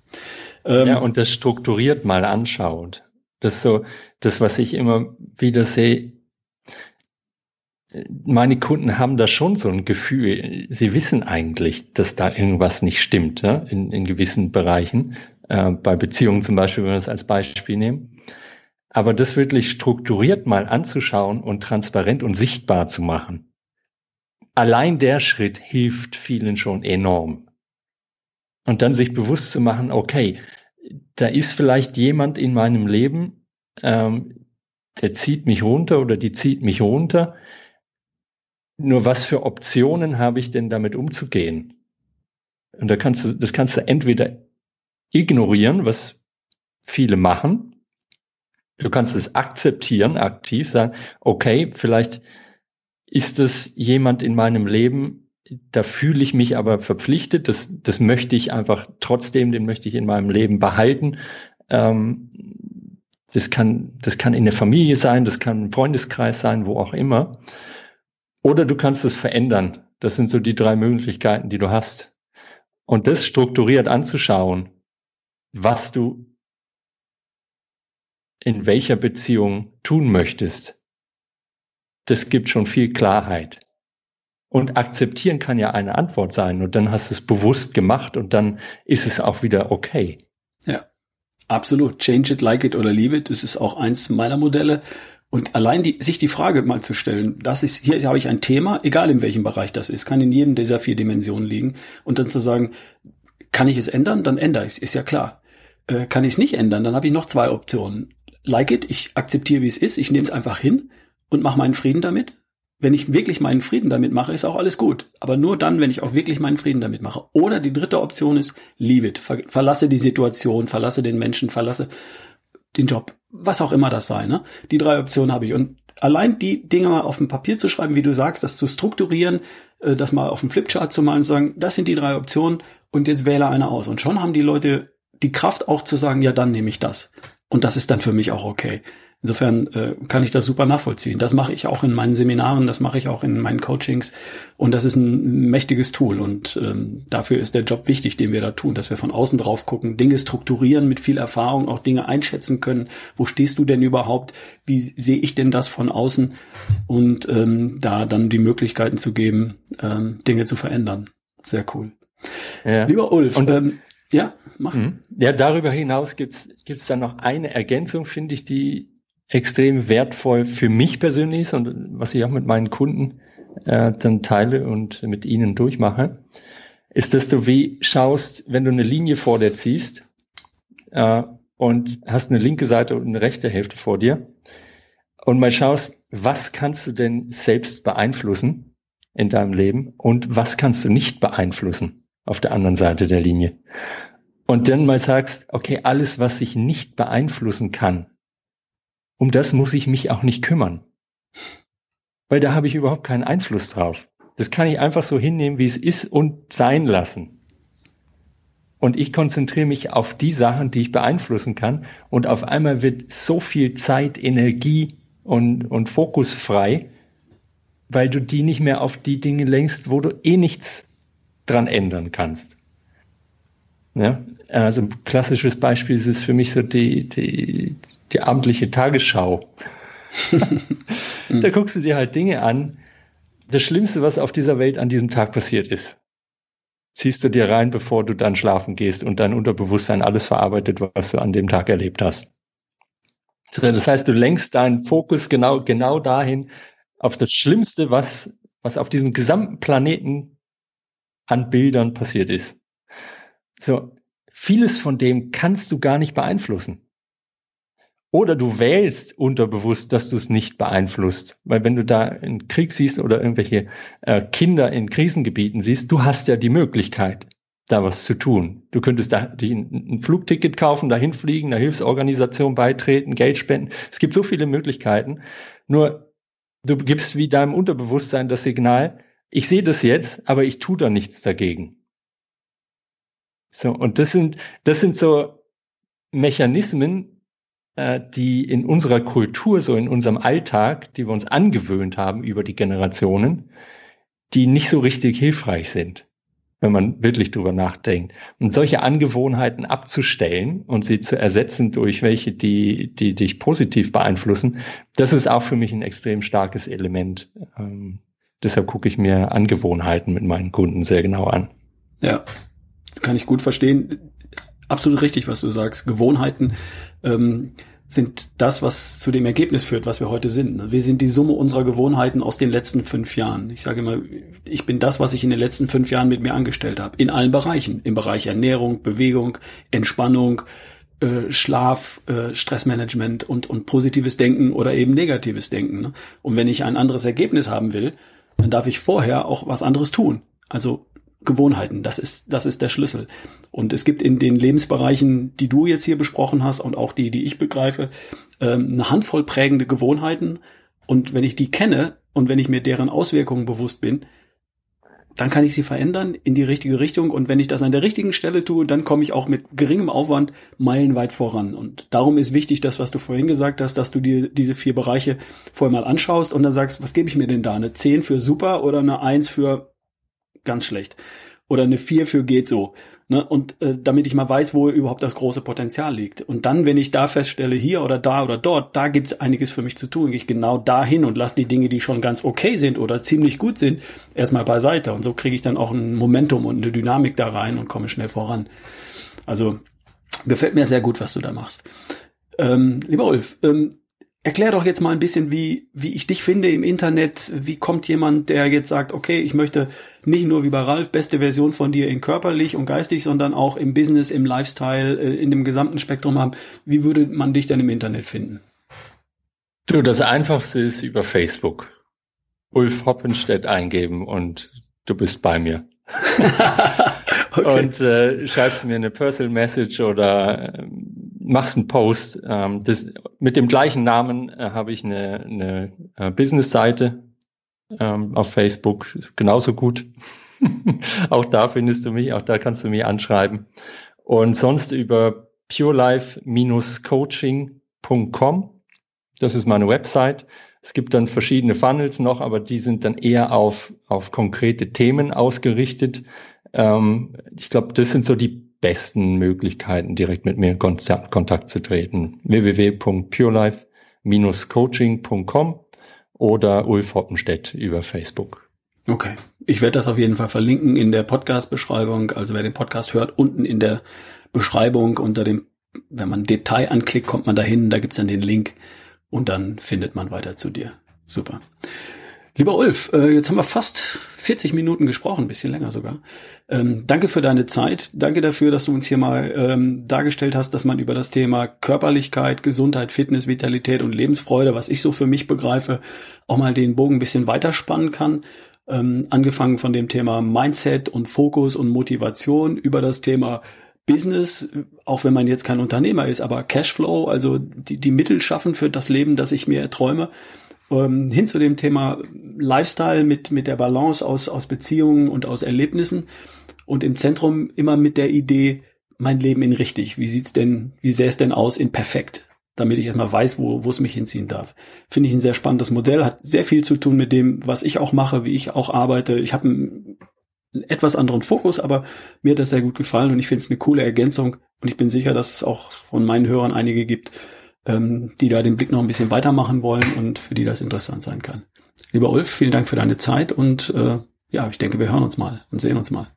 Ähm, ja, und das strukturiert mal anschaut. Das ist so das, was ich immer wieder sehe. Meine Kunden haben da schon so ein Gefühl, sie wissen eigentlich, dass da irgendwas nicht stimmt, ja, in, in gewissen Bereichen. Äh, bei Beziehungen zum Beispiel, wenn wir das als Beispiel nehmen. Aber das wirklich strukturiert mal anzuschauen und transparent und sichtbar zu machen. Allein der Schritt hilft vielen schon enorm. Und dann sich bewusst zu machen, okay, da ist vielleicht jemand in meinem Leben, ähm, der zieht mich runter oder die zieht mich runter. Nur was für Optionen habe ich denn damit umzugehen? Und da kannst du, das kannst du entweder ignorieren, was viele machen. Du kannst es akzeptieren, aktiv sagen, okay, vielleicht ist es jemand in meinem Leben, da fühle ich mich aber verpflichtet, das, das möchte ich einfach trotzdem, den möchte ich in meinem Leben behalten. Ähm, das kann, das kann in der Familie sein, das kann ein Freundeskreis sein, wo auch immer. Oder du kannst es verändern. Das sind so die drei Möglichkeiten, die du hast. Und das strukturiert anzuschauen, was du in welcher Beziehung tun möchtest, das gibt schon viel Klarheit. Und akzeptieren kann ja eine Antwort sein. Und dann hast du es bewusst gemacht und dann ist es auch wieder okay. Absolut. Change it, like it oder leave it. Das ist auch eins meiner Modelle. Und allein die, sich die Frage mal zu stellen, das ist, hier habe ich ein Thema, egal in welchem Bereich das ist, kann in jedem dieser vier Dimensionen liegen. Und dann zu sagen, kann ich es ändern? Dann ändere ich es, ist ja klar. Äh, kann ich es nicht ändern? Dann habe ich noch zwei Optionen. Like it, ich akzeptiere, wie es ist, ich nehme es einfach hin und mache meinen Frieden damit. Wenn ich wirklich meinen Frieden damit mache, ist auch alles gut. Aber nur dann, wenn ich auch wirklich meinen Frieden damit mache. Oder die dritte Option ist, leave it. Ver verlasse die Situation, verlasse den Menschen, verlasse den Job, was auch immer das sei. Ne? Die drei Optionen habe ich. Und allein die Dinge mal auf dem Papier zu schreiben, wie du sagst, das zu strukturieren, äh, das mal auf dem Flipchart zu malen und zu sagen, das sind die drei Optionen und jetzt wähle eine aus. Und schon haben die Leute die Kraft auch zu sagen, ja, dann nehme ich das. Und das ist dann für mich auch okay. Insofern äh, kann ich das super nachvollziehen. Das mache ich auch in meinen Seminaren, das mache ich auch in meinen Coachings und das ist ein mächtiges Tool und ähm, dafür ist der Job wichtig, den wir da tun, dass wir von außen drauf gucken, Dinge strukturieren mit viel Erfahrung, auch Dinge einschätzen können. Wo stehst du denn überhaupt? Wie sehe ich denn das von außen? Und ähm, da dann die Möglichkeiten zu geben, ähm, Dinge zu verändern. Sehr cool. Ja. Lieber Ulf, und, ähm, ja, mach. Mhm. Ja, darüber hinaus gibt's gibt's dann noch eine Ergänzung, finde ich, die extrem wertvoll für mich persönlich ist und was ich auch mit meinen Kunden äh, dann teile und mit ihnen durchmache, ist, dass du wie schaust, wenn du eine Linie vor dir ziehst äh, und hast eine linke Seite und eine rechte Hälfte vor dir und mal schaust, was kannst du denn selbst beeinflussen in deinem Leben und was kannst du nicht beeinflussen auf der anderen Seite der Linie. Und dann mal sagst, okay, alles, was ich nicht beeinflussen kann, um das muss ich mich auch nicht kümmern. Weil da habe ich überhaupt keinen Einfluss drauf. Das kann ich einfach so hinnehmen, wie es ist und sein lassen. Und ich konzentriere mich auf die Sachen, die ich beeinflussen kann. Und auf einmal wird so viel Zeit, Energie und, und Fokus frei, weil du die nicht mehr auf die Dinge lenkst, wo du eh nichts dran ändern kannst. Ja, also ein klassisches Beispiel ist für mich so die, die, die amtliche Tagesschau. da guckst du dir halt Dinge an. Das Schlimmste, was auf dieser Welt an diesem Tag passiert ist, ziehst du dir rein, bevor du dann schlafen gehst und dein Unterbewusstsein alles verarbeitet, was du an dem Tag erlebt hast. Das heißt, du lenkst deinen Fokus genau, genau dahin, auf das Schlimmste, was, was auf diesem gesamten Planeten an Bildern passiert ist. So, vieles von dem kannst du gar nicht beeinflussen. Oder du wählst unterbewusst, dass du es nicht beeinflusst. Weil wenn du da einen Krieg siehst oder irgendwelche äh, Kinder in Krisengebieten siehst, du hast ja die Möglichkeit, da was zu tun. Du könntest da ein, Flugticket kaufen, dahin fliegen, einer Hilfsorganisation beitreten, Geld spenden. Es gibt so viele Möglichkeiten. Nur du gibst wie deinem Unterbewusstsein das Signal, ich sehe das jetzt, aber ich tue da nichts dagegen. So, und das sind, das sind so Mechanismen, die in unserer Kultur, so in unserem Alltag, die wir uns angewöhnt haben über die Generationen, die nicht so richtig hilfreich sind, wenn man wirklich drüber nachdenkt. Und solche Angewohnheiten abzustellen und sie zu ersetzen durch welche, die, die dich positiv beeinflussen, das ist auch für mich ein extrem starkes Element. Ähm, deshalb gucke ich mir Angewohnheiten mit meinen Kunden sehr genau an. Ja, das kann ich gut verstehen. Absolut richtig, was du sagst. Gewohnheiten ähm, sind das, was zu dem Ergebnis führt, was wir heute sind. Wir sind die Summe unserer Gewohnheiten aus den letzten fünf Jahren. Ich sage immer, ich bin das, was ich in den letzten fünf Jahren mit mir angestellt habe. In allen Bereichen. Im Bereich Ernährung, Bewegung, Entspannung, äh, Schlaf, äh, Stressmanagement und, und positives Denken oder eben negatives Denken. Und wenn ich ein anderes Ergebnis haben will, dann darf ich vorher auch was anderes tun. Also Gewohnheiten, das ist, das ist der Schlüssel. Und es gibt in den Lebensbereichen, die du jetzt hier besprochen hast und auch die, die ich begreife, ähm, eine Handvoll prägende Gewohnheiten. Und wenn ich die kenne und wenn ich mir deren Auswirkungen bewusst bin, dann kann ich sie verändern in die richtige Richtung. Und wenn ich das an der richtigen Stelle tue, dann komme ich auch mit geringem Aufwand meilenweit voran. Und darum ist wichtig, das, was du vorhin gesagt hast, dass du dir diese vier Bereiche vorher mal anschaust und dann sagst, was gebe ich mir denn da? Eine 10 für super oder eine 1 für ganz schlecht? Oder eine 4 für geht so? Ne? Und äh, damit ich mal weiß, wo überhaupt das große Potenzial liegt. Und dann, wenn ich da feststelle, hier oder da oder dort, da gibt es einiges für mich zu tun, gehe ich genau dahin und lasse die Dinge, die schon ganz okay sind oder ziemlich gut sind, erstmal beiseite. Und so kriege ich dann auch ein Momentum und eine Dynamik da rein und komme schnell voran. Also gefällt mir sehr gut, was du da machst. Ähm, lieber Ulf, ähm, Erklär doch jetzt mal ein bisschen, wie, wie ich dich finde im Internet. Wie kommt jemand, der jetzt sagt, okay, ich möchte nicht nur wie bei Ralf beste Version von dir in körperlich und geistig, sondern auch im Business, im Lifestyle, äh, in dem gesamten Spektrum haben. Wie würde man dich denn im Internet finden? Du, das einfachste ist über Facebook. Ulf Hoppenstedt eingeben und du bist bei mir. okay. Und äh, schreibst mir eine Personal Message oder äh, machst einen Post. Ähm, das, mit dem gleichen Namen äh, habe ich eine, eine äh, Business-Seite ähm, auf Facebook, genauso gut. auch da findest du mich, auch da kannst du mich anschreiben. Und sonst über purelife-coaching.com. Das ist meine Website. Es gibt dann verschiedene Funnels noch, aber die sind dann eher auf, auf konkrete Themen ausgerichtet. Ähm, ich glaube, das sind so die besten Möglichkeiten, direkt mit mir in Kontakt zu treten. www.purelife-coaching.com oder Ulf Hoppenstedt über Facebook. Okay. Ich werde das auf jeden Fall verlinken in der Podcast-Beschreibung. Also wer den Podcast hört, unten in der Beschreibung unter dem, wenn man Detail anklickt, kommt man dahin, da gibt's dann den Link und dann findet man weiter zu dir. Super. Lieber Ulf, äh, jetzt haben wir fast 40 Minuten gesprochen, bisschen länger sogar. Ähm, danke für deine Zeit. Danke dafür, dass du uns hier mal ähm, dargestellt hast, dass man über das Thema Körperlichkeit, Gesundheit, Fitness, Vitalität und Lebensfreude, was ich so für mich begreife, auch mal den Bogen ein bisschen weiterspannen kann. Ähm, angefangen von dem Thema Mindset und Fokus und Motivation über das Thema Business, auch wenn man jetzt kein Unternehmer ist, aber Cashflow, also die, die Mittel schaffen für das Leben, das ich mir erträume hin zu dem Thema Lifestyle mit, mit der Balance aus, aus Beziehungen und aus Erlebnissen und im Zentrum immer mit der Idee, mein Leben in richtig. Wie sieht's denn, wie sähe es denn aus in perfekt? Damit ich erstmal weiß, wo, wo es mich hinziehen darf. Finde ich ein sehr spannendes Modell, hat sehr viel zu tun mit dem, was ich auch mache, wie ich auch arbeite. Ich habe einen, etwas anderen Fokus, aber mir hat das sehr gut gefallen und ich finde es eine coole Ergänzung und ich bin sicher, dass es auch von meinen Hörern einige gibt, ähm, die da den Blick noch ein bisschen weitermachen wollen und für die das interessant sein kann. Lieber Ulf, vielen Dank für deine Zeit und äh, ja, ich denke, wir hören uns mal und sehen uns mal.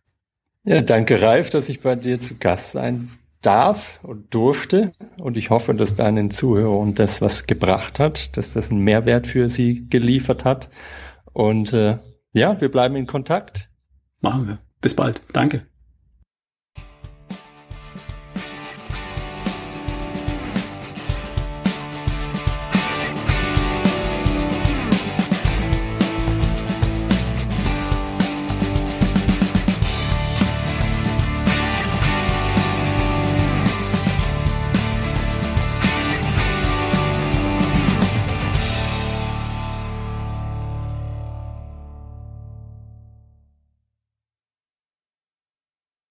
Ja, danke Ralf, dass ich bei dir zu Gast sein darf und durfte. Und ich hoffe, dass deinen Zuhörern das was gebracht hat, dass das einen Mehrwert für sie geliefert hat. Und äh, ja, wir bleiben in Kontakt. Machen wir. Bis bald. Danke.